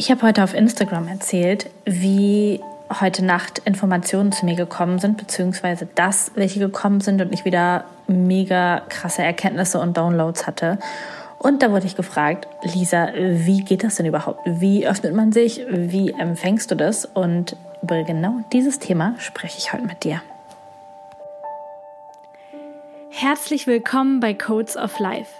Ich habe heute auf Instagram erzählt, wie heute Nacht Informationen zu mir gekommen sind, beziehungsweise dass welche gekommen sind und ich wieder mega krasse Erkenntnisse und Downloads hatte. Und da wurde ich gefragt, Lisa, wie geht das denn überhaupt? Wie öffnet man sich? Wie empfängst du das? Und über genau dieses Thema spreche ich heute mit dir. Herzlich willkommen bei Codes of Life.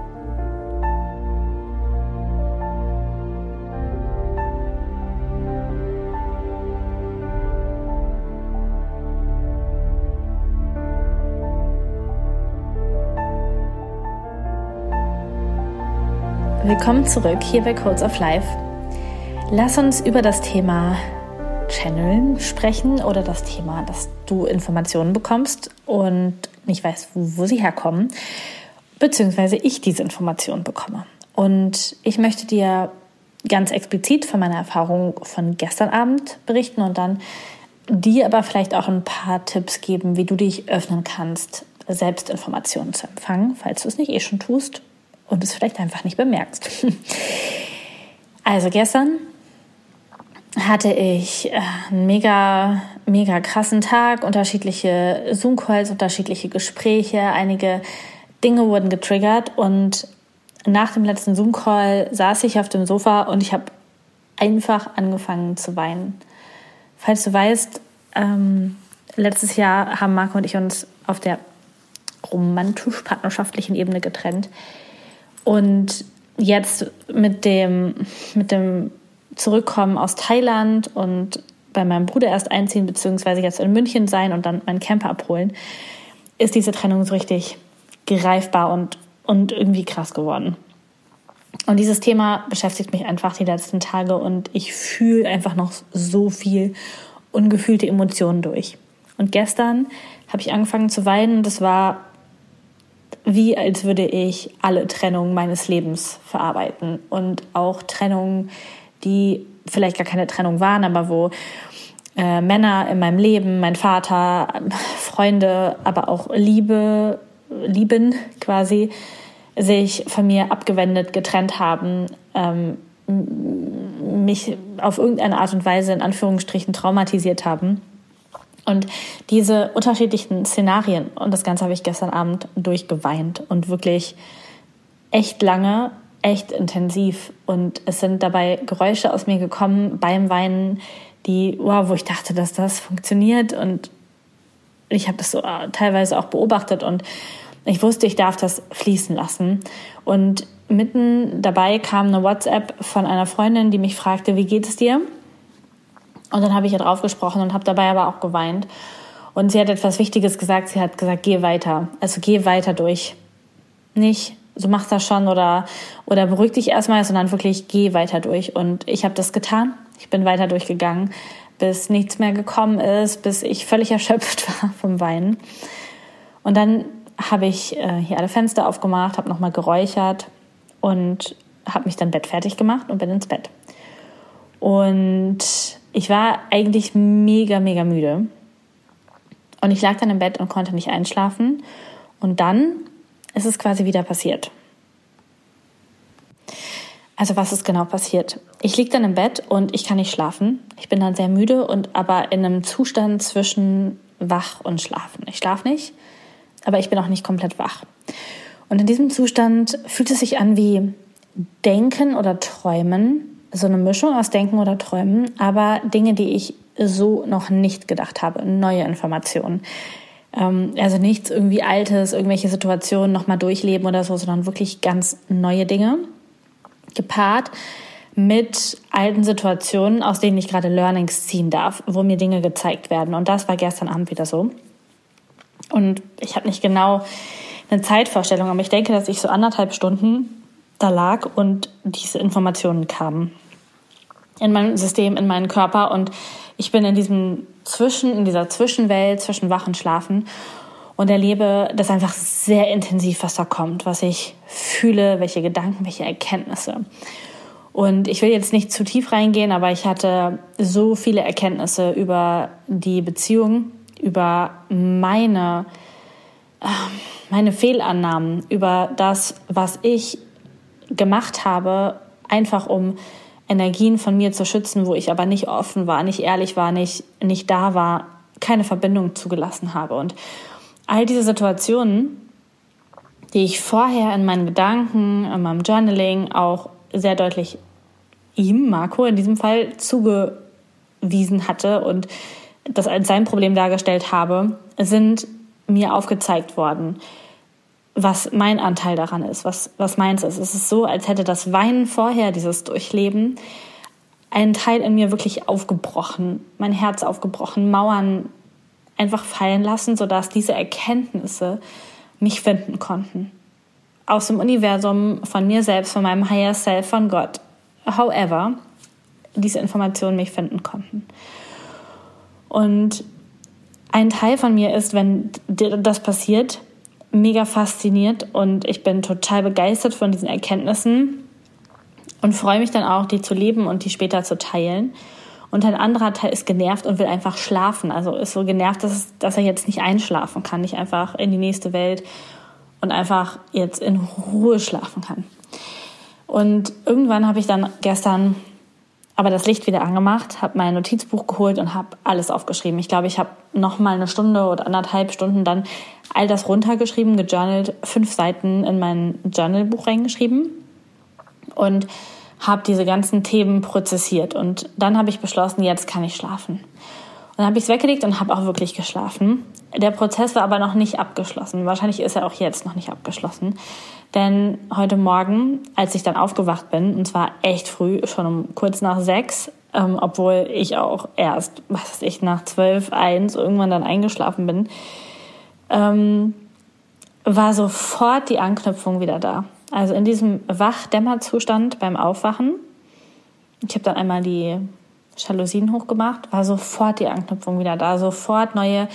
Willkommen zurück hier bei Codes of Life. Lass uns über das Thema Channeln sprechen oder das Thema, dass du Informationen bekommst und nicht weißt, wo, wo sie herkommen, beziehungsweise ich diese Informationen bekomme. Und ich möchte dir ganz explizit von meiner Erfahrung von gestern Abend berichten und dann dir aber vielleicht auch ein paar Tipps geben, wie du dich öffnen kannst, selbst Informationen zu empfangen, falls du es nicht eh schon tust und es vielleicht einfach nicht bemerkst. Also gestern hatte ich äh, einen mega, mega krassen Tag, unterschiedliche Zoom-Calls, unterschiedliche Gespräche, einige Dinge wurden getriggert und nach dem letzten Zoom-Call saß ich auf dem Sofa und ich habe einfach angefangen zu weinen. Falls du weißt, ähm, letztes Jahr haben Marco und ich uns auf der romantisch-partnerschaftlichen Ebene getrennt. Und jetzt mit dem, mit dem Zurückkommen aus Thailand und bei meinem Bruder erst einziehen, beziehungsweise jetzt in München sein und dann meinen Camper abholen, ist diese Trennung so richtig greifbar und, und irgendwie krass geworden. Und dieses Thema beschäftigt mich einfach die letzten Tage und ich fühle einfach noch so viel ungefühlte Emotionen durch. Und gestern habe ich angefangen zu weinen. Das war wie als würde ich alle Trennungen meines Lebens verarbeiten und auch Trennungen, die vielleicht gar keine Trennung waren, aber wo äh, Männer in meinem Leben, mein Vater, Freunde, aber auch Liebe, Lieben quasi, sich von mir abgewendet, getrennt haben, ähm, mich auf irgendeine Art und Weise in Anführungsstrichen traumatisiert haben. Und diese unterschiedlichen Szenarien, und das Ganze habe ich gestern Abend durchgeweint und wirklich echt lange, echt intensiv. Und es sind dabei Geräusche aus mir gekommen beim Weinen, die, wow, wo ich dachte, dass das funktioniert. Und ich habe das so äh, teilweise auch beobachtet und ich wusste, ich darf das fließen lassen. Und mitten dabei kam eine WhatsApp von einer Freundin, die mich fragte, wie geht es dir? Und dann habe ich ihr drauf gesprochen und habe dabei aber auch geweint. Und sie hat etwas Wichtiges gesagt. Sie hat gesagt, geh weiter. Also geh weiter durch. Nicht, so machst das schon oder, oder beruhig dich erstmal, sondern wirklich geh weiter durch. Und ich habe das getan. Ich bin weiter durchgegangen, bis nichts mehr gekommen ist, bis ich völlig erschöpft war vom Weinen. Und dann habe ich äh, hier alle Fenster aufgemacht, habe nochmal geräuchert und habe mich dann Bett fertig gemacht und bin ins Bett. Und ich war eigentlich mega, mega müde. Und ich lag dann im Bett und konnte nicht einschlafen. Und dann ist es quasi wieder passiert. Also was ist genau passiert? Ich lieg dann im Bett und ich kann nicht schlafen. Ich bin dann sehr müde und aber in einem Zustand zwischen wach und schlafen. Ich schlafe nicht, aber ich bin auch nicht komplett wach. Und in diesem Zustand fühlt es sich an wie Denken oder Träumen so eine Mischung aus Denken oder Träumen, aber Dinge, die ich so noch nicht gedacht habe, neue Informationen. Ähm, also nichts irgendwie Altes, irgendwelche Situationen nochmal durchleben oder so, sondern wirklich ganz neue Dinge. Gepaart mit alten Situationen, aus denen ich gerade Learnings ziehen darf, wo mir Dinge gezeigt werden. Und das war gestern Abend wieder so. Und ich habe nicht genau eine Zeitvorstellung, aber ich denke, dass ich so anderthalb Stunden da lag und diese Informationen kamen. in mein System, in meinen Körper und ich bin in diesem Zwischen, in dieser Zwischenwelt zwischen Wach und Schlafen und erlebe das einfach sehr intensiv, was da kommt, was ich fühle, welche Gedanken, welche Erkenntnisse. Und ich will jetzt nicht zu tief reingehen, aber ich hatte so viele Erkenntnisse über die Beziehung, über meine, ähm, meine Fehlannahmen, über das, was ich gemacht habe, einfach um Energien von mir zu schützen, wo ich aber nicht offen war, nicht ehrlich war, nicht, nicht da war, keine Verbindung zugelassen habe. Und all diese Situationen, die ich vorher in meinen Gedanken, in meinem Journaling auch sehr deutlich ihm, Marco in diesem Fall, zugewiesen hatte und das als sein Problem dargestellt habe, sind mir aufgezeigt worden, was mein Anteil daran ist, was, was meins ist. Es ist so, als hätte das Weinen vorher, dieses Durchleben, einen Teil in mir wirklich aufgebrochen, mein Herz aufgebrochen, Mauern einfach fallen lassen, sodass diese Erkenntnisse mich finden konnten. Aus dem Universum, von mir selbst, von meinem Higher Self, von Gott. However, diese Informationen mich finden konnten. Und ein Teil von mir ist, wenn das passiert, mega fasziniert und ich bin total begeistert von diesen Erkenntnissen und freue mich dann auch, die zu leben und die später zu teilen. Und ein anderer Teil ist genervt und will einfach schlafen. Also ist so genervt, dass, dass er jetzt nicht einschlafen kann, nicht einfach in die nächste Welt und einfach jetzt in Ruhe schlafen kann. Und irgendwann habe ich dann gestern aber das Licht wieder angemacht, habe mein Notizbuch geholt und habe alles aufgeschrieben. Ich glaube, ich habe noch mal eine Stunde oder anderthalb Stunden dann all das runtergeschrieben, gejournalt, fünf Seiten in mein Journalbuch reingeschrieben und habe diese ganzen Themen prozessiert. Und dann habe ich beschlossen, jetzt kann ich schlafen. Und dann habe ich es weggelegt und habe auch wirklich geschlafen. Der Prozess war aber noch nicht abgeschlossen. Wahrscheinlich ist er auch jetzt noch nicht abgeschlossen. Denn heute Morgen, als ich dann aufgewacht bin, und zwar echt früh, schon um kurz nach sechs, ähm, obwohl ich auch erst, was weiß ich, nach zwölf, eins irgendwann dann eingeschlafen bin, ähm, war sofort die Anknüpfung wieder da. Also in diesem Wachdämmerzustand beim Aufwachen, ich habe dann einmal die Jalousien hochgemacht, war sofort die Anknüpfung wieder da, sofort neue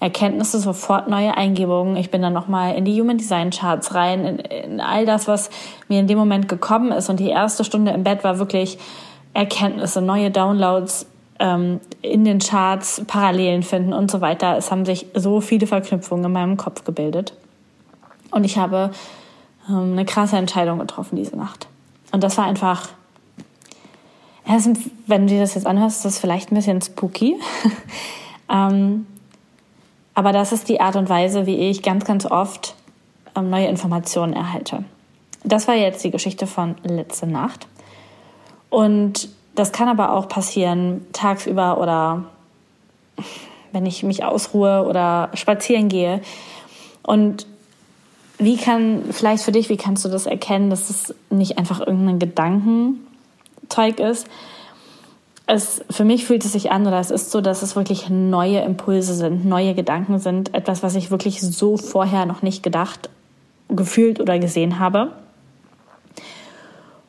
Erkenntnisse, sofort neue Eingebungen. Ich bin dann nochmal in die Human Design Charts rein, in, in all das, was mir in dem Moment gekommen ist. Und die erste Stunde im Bett war wirklich Erkenntnisse, neue Downloads ähm, in den Charts, Parallelen finden und so weiter. Es haben sich so viele Verknüpfungen in meinem Kopf gebildet. Und ich habe ähm, eine krasse Entscheidung getroffen diese Nacht. Und das war einfach, wenn du dir das jetzt anhörst, ist das vielleicht ein bisschen spooky. ähm, aber das ist die Art und Weise, wie ich ganz, ganz oft ähm, neue Informationen erhalte. Das war jetzt die Geschichte von letzte Nacht. Und das kann aber auch passieren tagsüber oder wenn ich mich ausruhe oder spazieren gehe. Und wie kann, vielleicht für dich, wie kannst du das erkennen, dass es nicht einfach irgendein Gedankenzeug ist, es, für mich fühlt es sich an oder es ist so, dass es wirklich neue Impulse sind, neue Gedanken sind, etwas, was ich wirklich so vorher noch nicht gedacht, gefühlt oder gesehen habe.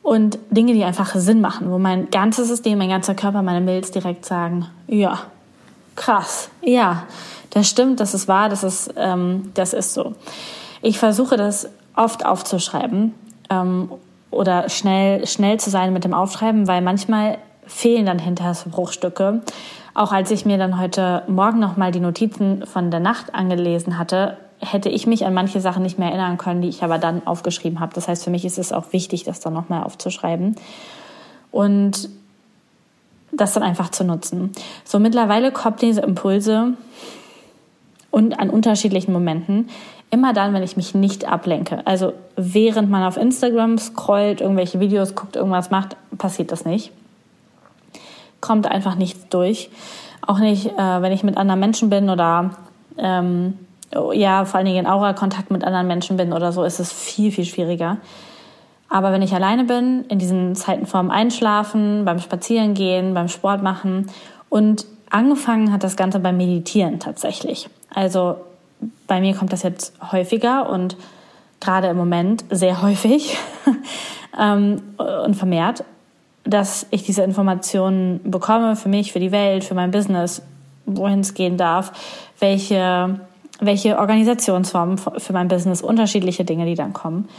Und Dinge, die einfach Sinn machen, wo mein ganzes System, mein ganzer Körper, meine Milz direkt sagen, ja, krass, ja, das stimmt, das ist wahr, das ist, ähm, das ist so. Ich versuche das oft aufzuschreiben ähm, oder schnell, schnell zu sein mit dem Aufschreiben, weil manchmal fehlen dann hinterher so Bruchstücke. Auch als ich mir dann heute Morgen nochmal die Notizen von der Nacht angelesen hatte, hätte ich mich an manche Sachen nicht mehr erinnern können, die ich aber dann aufgeschrieben habe. Das heißt, für mich ist es auch wichtig, das dann nochmal aufzuschreiben und das dann einfach zu nutzen. So mittlerweile kommen diese Impulse und an unterschiedlichen Momenten immer dann, wenn ich mich nicht ablenke. Also während man auf Instagram scrollt, irgendwelche Videos guckt, irgendwas macht, passiert das nicht kommt einfach nichts durch. Auch nicht, äh, wenn ich mit anderen Menschen bin oder ähm, ja, vor allen Dingen in Aura-Kontakt mit anderen Menschen bin oder so, ist es viel, viel schwieriger. Aber wenn ich alleine bin, in diesen Zeiten vorm Einschlafen, beim Spazierengehen, beim Sport machen und angefangen hat das Ganze beim Meditieren tatsächlich. Also bei mir kommt das jetzt häufiger und gerade im Moment sehr häufig ähm, und vermehrt dass ich diese Informationen bekomme für mich, für die Welt, für mein Business, wohin es gehen darf, welche, welche Organisationsformen für mein Business, unterschiedliche Dinge, die dann kommen.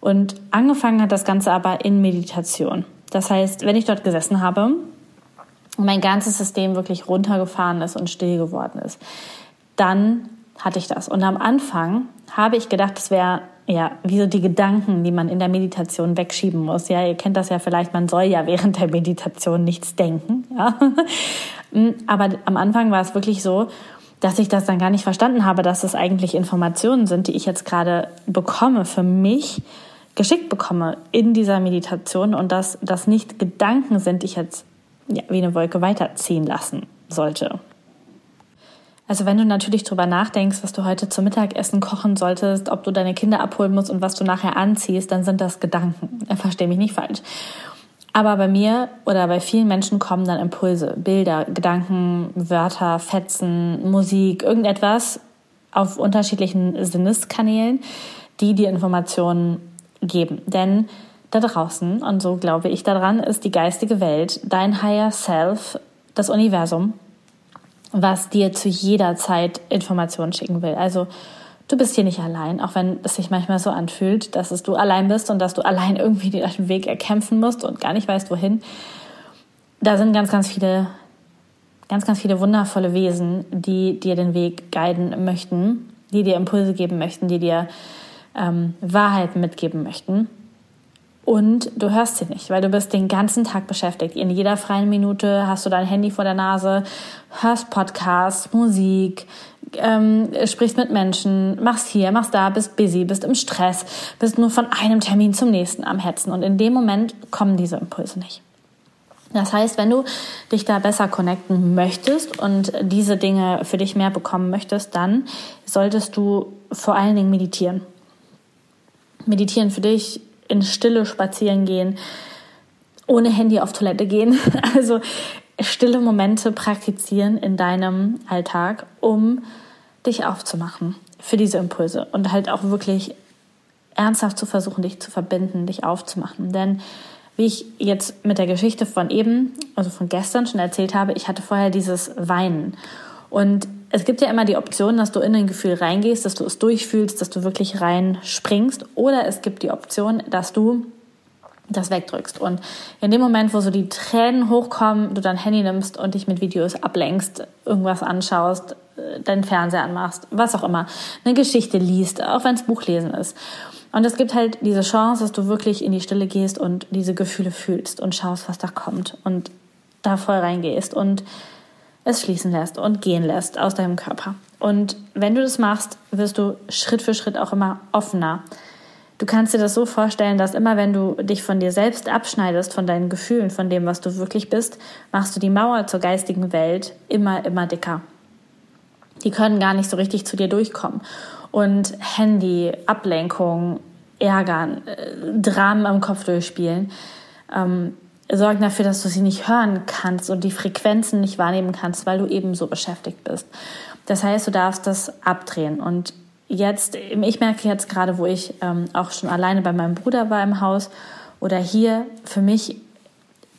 Und angefangen hat das Ganze aber in Meditation. Das heißt, wenn ich dort gesessen habe und mein ganzes System wirklich runtergefahren ist und still geworden ist, dann hatte ich das. Und am Anfang habe ich gedacht, das wäre ja wie so die Gedanken, die man in der Meditation wegschieben muss. Ja, ihr kennt das ja vielleicht, man soll ja während der Meditation nichts denken. Ja? Aber am Anfang war es wirklich so, dass ich das dann gar nicht verstanden habe, dass das eigentlich Informationen sind, die ich jetzt gerade bekomme für mich geschickt bekomme in dieser Meditation und dass das nicht Gedanken sind, die ich jetzt ja, wie eine Wolke weiterziehen lassen sollte. Also wenn du natürlich drüber nachdenkst, was du heute zum Mittagessen kochen solltest, ob du deine Kinder abholen musst und was du nachher anziehst, dann sind das Gedanken. Versteh mich nicht falsch. Aber bei mir oder bei vielen Menschen kommen dann Impulse, Bilder, Gedanken, Wörter, Fetzen, Musik, irgendetwas auf unterschiedlichen Sinneskanälen, die dir Informationen geben. Denn da draußen, und so glaube ich daran, ist die geistige Welt, dein Higher Self, das Universum, was dir zu jeder Zeit Informationen schicken will. Also du bist hier nicht allein, auch wenn es sich manchmal so anfühlt, dass es du allein bist und dass du allein irgendwie den Weg erkämpfen musst und gar nicht weißt, wohin. Da sind ganz, ganz viele, ganz, ganz viele wundervolle Wesen, die dir den Weg guiden möchten, die dir Impulse geben möchten, die dir ähm, Wahrheiten mitgeben möchten und du hörst sie nicht, weil du bist den ganzen Tag beschäftigt. In jeder freien Minute hast du dein Handy vor der Nase, hörst Podcasts, Musik, ähm, sprichst mit Menschen, machst hier, machst da, bist busy, bist im Stress, bist nur von einem Termin zum nächsten am Hetzen. Und in dem Moment kommen diese Impulse nicht. Das heißt, wenn du dich da besser connecten möchtest und diese Dinge für dich mehr bekommen möchtest, dann solltest du vor allen Dingen meditieren. Meditieren für dich in Stille spazieren gehen, ohne Handy auf Toilette gehen. Also stille Momente praktizieren in deinem Alltag, um dich aufzumachen für diese Impulse und halt auch wirklich ernsthaft zu versuchen, dich zu verbinden, dich aufzumachen. Denn wie ich jetzt mit der Geschichte von eben, also von gestern schon erzählt habe, ich hatte vorher dieses Weinen. Und es gibt ja immer die Option, dass du in ein Gefühl reingehst, dass du es durchfühlst, dass du wirklich reinspringst. Oder es gibt die Option, dass du das wegdrückst. Und in dem Moment, wo so die Tränen hochkommen, du dein Handy nimmst und dich mit Videos ablenkst, irgendwas anschaust, äh, deinen Fernseher anmachst, was auch immer, eine Geschichte liest, auch wenn es Buchlesen ist. Und es gibt halt diese Chance, dass du wirklich in die Stille gehst und diese Gefühle fühlst und schaust, was da kommt und da voll reingehst und es schließen lässt und gehen lässt aus deinem Körper. Und wenn du das machst, wirst du Schritt für Schritt auch immer offener. Du kannst dir das so vorstellen, dass immer wenn du dich von dir selbst abschneidest, von deinen Gefühlen, von dem, was du wirklich bist, machst du die Mauer zur geistigen Welt immer, immer dicker. Die können gar nicht so richtig zu dir durchkommen. Und Handy, Ablenkung, Ärgern, äh, Dramen am Kopf durchspielen, ähm, sorgen dafür, dass du sie nicht hören kannst und die Frequenzen nicht wahrnehmen kannst, weil du eben so beschäftigt bist. Das heißt, du darfst das abdrehen. Und jetzt, ich merke jetzt gerade, wo ich ähm, auch schon alleine bei meinem Bruder war im Haus oder hier, für mich,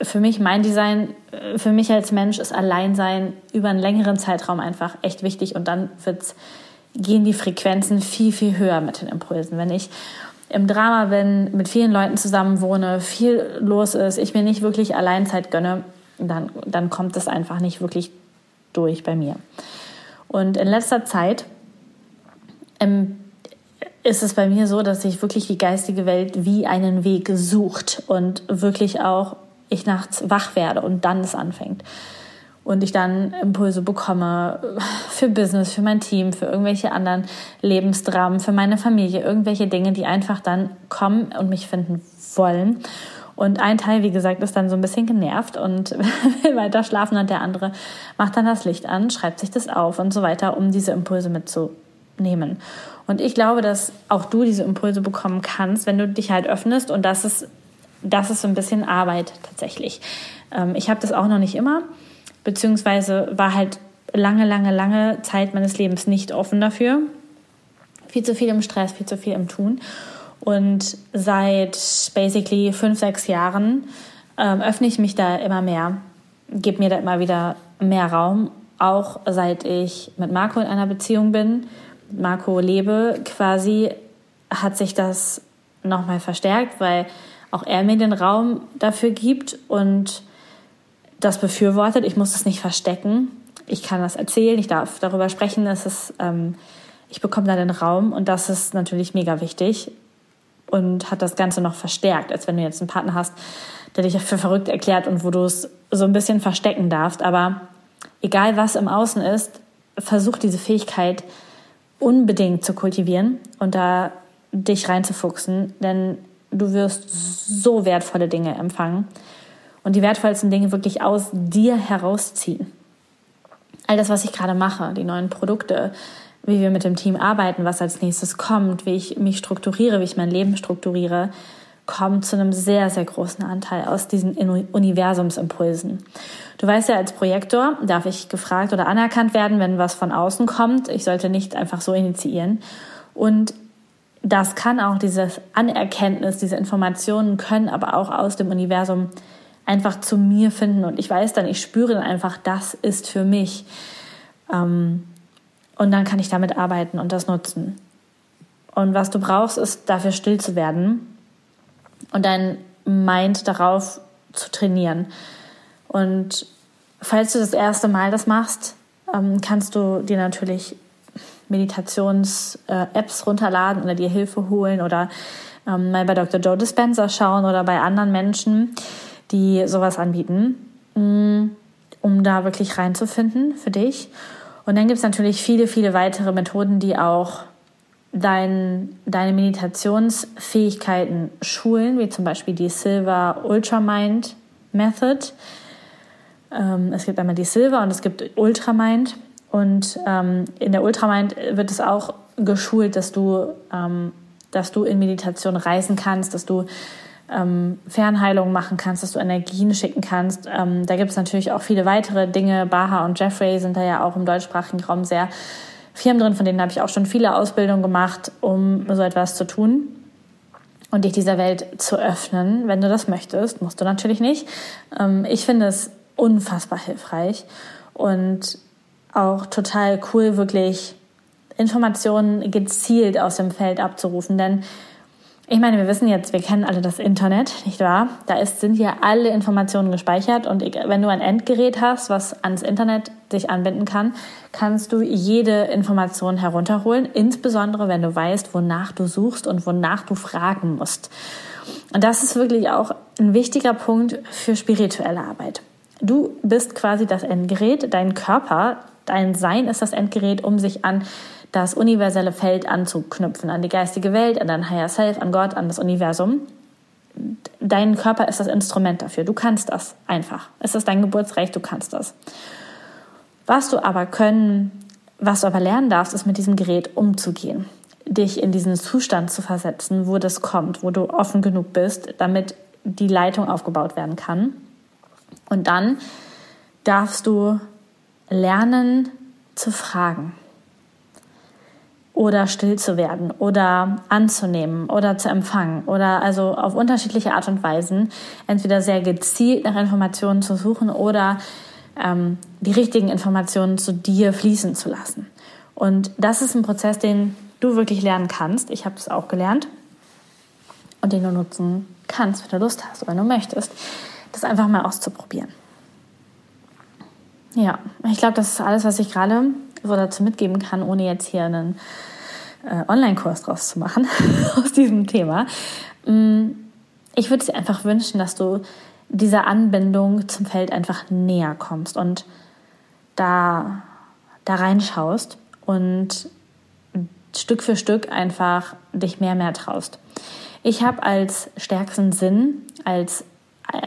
für mich mein Design, äh, für mich als Mensch ist Alleinsein über einen längeren Zeitraum einfach echt wichtig und dann wird's, gehen die Frequenzen viel, viel höher mit den Impulsen. Wenn ich im Drama bin, mit vielen Leuten zusammen wohne, viel los ist, ich mir nicht wirklich Alleinzeit gönne, dann, dann kommt es einfach nicht wirklich durch bei mir. Und in letzter Zeit ähm, ist es bei mir so, dass sich wirklich die geistige Welt wie einen Weg sucht und wirklich auch ich nachts wach werde und dann es anfängt und ich dann Impulse bekomme für Business, für mein Team, für irgendwelche anderen Lebensdramen, für meine Familie, irgendwelche Dinge, die einfach dann kommen und mich finden wollen. Und ein Teil, wie gesagt, ist dann so ein bisschen genervt und will weiter schlafen und der andere macht dann das Licht an, schreibt sich das auf und so weiter, um diese Impulse mitzunehmen. Und ich glaube, dass auch du diese Impulse bekommen kannst, wenn du dich halt öffnest und das ist, das ist so ein bisschen Arbeit tatsächlich. Ähm, ich habe das auch noch nicht immer beziehungsweise war halt lange, lange, lange Zeit meines Lebens nicht offen dafür. Viel zu viel im Stress, viel zu viel im Tun. Und seit basically fünf, sechs Jahren ähm, öffne ich mich da immer mehr, gebe mir da immer wieder mehr Raum, auch seit ich mit Marco in einer Beziehung bin, Marco lebe, quasi hat sich das nochmal verstärkt, weil auch er mir den Raum dafür gibt und das befürwortet. Ich muss es nicht verstecken. Ich kann das erzählen, ich darf darüber sprechen. Es ist, ähm, ich bekomme da den Raum und das ist natürlich mega wichtig und hat das Ganze noch verstärkt, als wenn du jetzt einen Partner hast, der dich für verrückt erklärt und wo du es so ein bisschen verstecken darfst. Aber egal was im Außen ist, versuch diese Fähigkeit unbedingt zu kultivieren und da dich reinzufuchsen, denn du wirst so wertvolle Dinge empfangen und die wertvollsten Dinge wirklich aus dir herausziehen. All das, was ich gerade mache, die neuen Produkte, wie wir mit dem Team arbeiten, was als nächstes kommt, wie ich mich strukturiere, wie ich mein Leben strukturiere, kommt zu einem sehr, sehr großen Anteil aus diesen Universumsimpulsen. Du weißt ja, als Projektor darf ich gefragt oder anerkannt werden, wenn was von außen kommt. Ich sollte nicht einfach so initiieren. Und das kann auch dieses Anerkenntnis, diese Informationen können aber auch aus dem Universum einfach zu mir finden. Und ich weiß dann, ich spüre dann einfach, das ist für mich. Ähm, und dann kann ich damit arbeiten und das nutzen. Und was du brauchst, ist dafür still zu werden und dein Mind darauf zu trainieren. Und falls du das erste Mal das machst, ähm, kannst du dir natürlich Meditations-Apps runterladen oder dir Hilfe holen oder ähm, mal bei Dr. Joe Dispenza schauen oder bei anderen Menschen, die sowas anbieten, mm, um da wirklich reinzufinden für dich. Und dann gibt es natürlich viele, viele weitere Methoden, die auch dein, deine Meditationsfähigkeiten schulen, wie zum Beispiel die Silver Ultramind Method. Ähm, es gibt einmal die Silver und es gibt Ultramind. Und ähm, in der Ultramind wird es auch geschult, dass du, ähm, dass du in Meditation reisen kannst, dass du ähm, Fernheilung machen kannst, dass du Energien schicken kannst. Ähm, da gibt es natürlich auch viele weitere Dinge. Baha und Jeffrey sind da ja auch im deutschsprachigen Raum sehr Firmen drin, von denen habe ich auch schon viele Ausbildungen gemacht, um so etwas zu tun und dich dieser Welt zu öffnen. Wenn du das möchtest, musst du natürlich nicht. Ähm, ich finde es unfassbar hilfreich und auch total cool, wirklich Informationen gezielt aus dem Feld abzurufen, denn ich meine, wir wissen jetzt, wir kennen alle das Internet, nicht wahr? Da ist, sind hier alle Informationen gespeichert und wenn du ein Endgerät hast, was ans Internet sich anbinden kann, kannst du jede Information herunterholen, insbesondere wenn du weißt, wonach du suchst und wonach du fragen musst. Und das ist wirklich auch ein wichtiger Punkt für spirituelle Arbeit. Du bist quasi das Endgerät, dein Körper, dein Sein ist das Endgerät, um sich an das universelle Feld anzuknüpfen, an die geistige Welt, an dein Higher Self, an Gott, an das Universum. Dein Körper ist das Instrument dafür. Du kannst das einfach. Es ist dein Geburtsrecht, du kannst das. Was du aber können, was du aber lernen darfst, ist mit diesem Gerät umzugehen. Dich in diesen Zustand zu versetzen, wo das kommt, wo du offen genug bist, damit die Leitung aufgebaut werden kann. Und dann darfst du lernen zu fragen oder still zu werden oder anzunehmen oder zu empfangen oder also auf unterschiedliche Art und Weisen entweder sehr gezielt nach Informationen zu suchen oder ähm, die richtigen Informationen zu dir fließen zu lassen. Und das ist ein Prozess, den du wirklich lernen kannst. Ich habe es auch gelernt und den du nutzen kannst, wenn du Lust hast oder wenn du möchtest, das einfach mal auszuprobieren. Ja, ich glaube, das ist alles, was ich gerade so dazu mitgeben kann, ohne jetzt hier einen äh, Online-Kurs draus zu machen aus diesem Thema. Mm, ich würde dir einfach wünschen, dass du dieser Anbindung zum Feld einfach näher kommst und da, da reinschaust und Stück für Stück einfach dich mehr, mehr traust. Ich habe als stärksten Sinn, als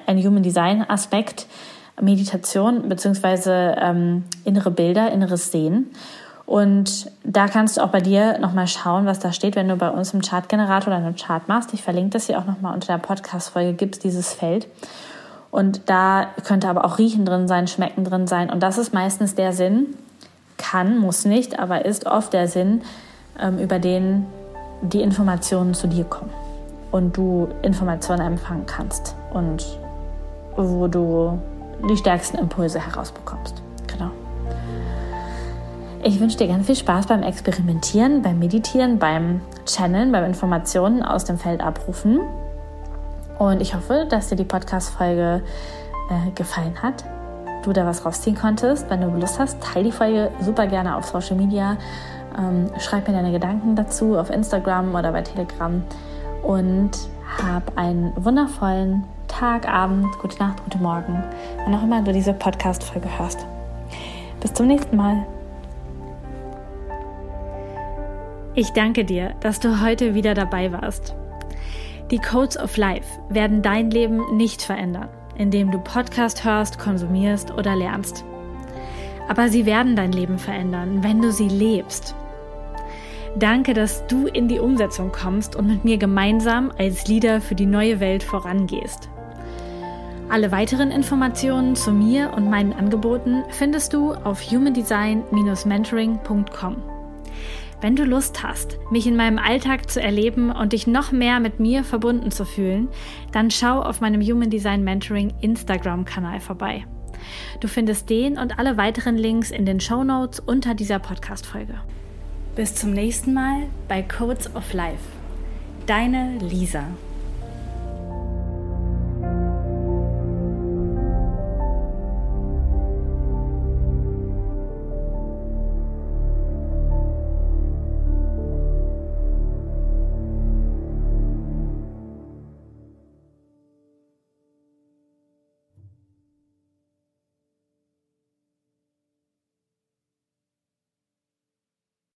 ein Human Design Aspekt Meditation beziehungsweise ähm, innere Bilder, inneres Sehen. Und da kannst du auch bei dir nochmal schauen, was da steht, wenn du bei uns im Chartgenerator oder einen Chart machst. Ich verlinke das hier auch nochmal unter der Podcast-Folge, gibt es dieses Feld. Und da könnte aber auch Riechen drin sein, Schmecken drin sein. Und das ist meistens der Sinn, kann, muss nicht, aber ist oft der Sinn, ähm, über den die Informationen zu dir kommen und du Informationen empfangen kannst und wo du die stärksten Impulse herausbekommst. Genau. Ich wünsche dir ganz viel Spaß beim Experimentieren, beim Meditieren, beim Channeln, beim Informationen aus dem Feld abrufen. Und ich hoffe, dass dir die Podcast-Folge äh, gefallen hat, du da was rausziehen konntest. Wenn du Lust hast, teile die Folge super gerne auf Social Media. Ähm, schreib mir deine Gedanken dazu auf Instagram oder bei Telegram. Und hab einen wundervollen Tag, Abend, gute Nacht, gute Morgen, wann auch immer du diese Podcast-Folge hörst. Bis zum nächsten Mal. Ich danke dir, dass du heute wieder dabei warst. Die Codes of Life werden dein Leben nicht verändern, indem du Podcast hörst, konsumierst oder lernst. Aber sie werden dein Leben verändern, wenn du sie lebst. Danke, dass du in die Umsetzung kommst und mit mir gemeinsam als Leader für die neue Welt vorangehst. Alle weiteren Informationen zu mir und meinen Angeboten findest du auf humandesign-mentoring.com. Wenn du Lust hast, mich in meinem Alltag zu erleben und dich noch mehr mit mir verbunden zu fühlen, dann schau auf meinem Human Design Mentoring Instagram-Kanal vorbei. Du findest den und alle weiteren Links in den Show Notes unter dieser Podcast-Folge. Bis zum nächsten Mal bei Codes of Life. Deine Lisa.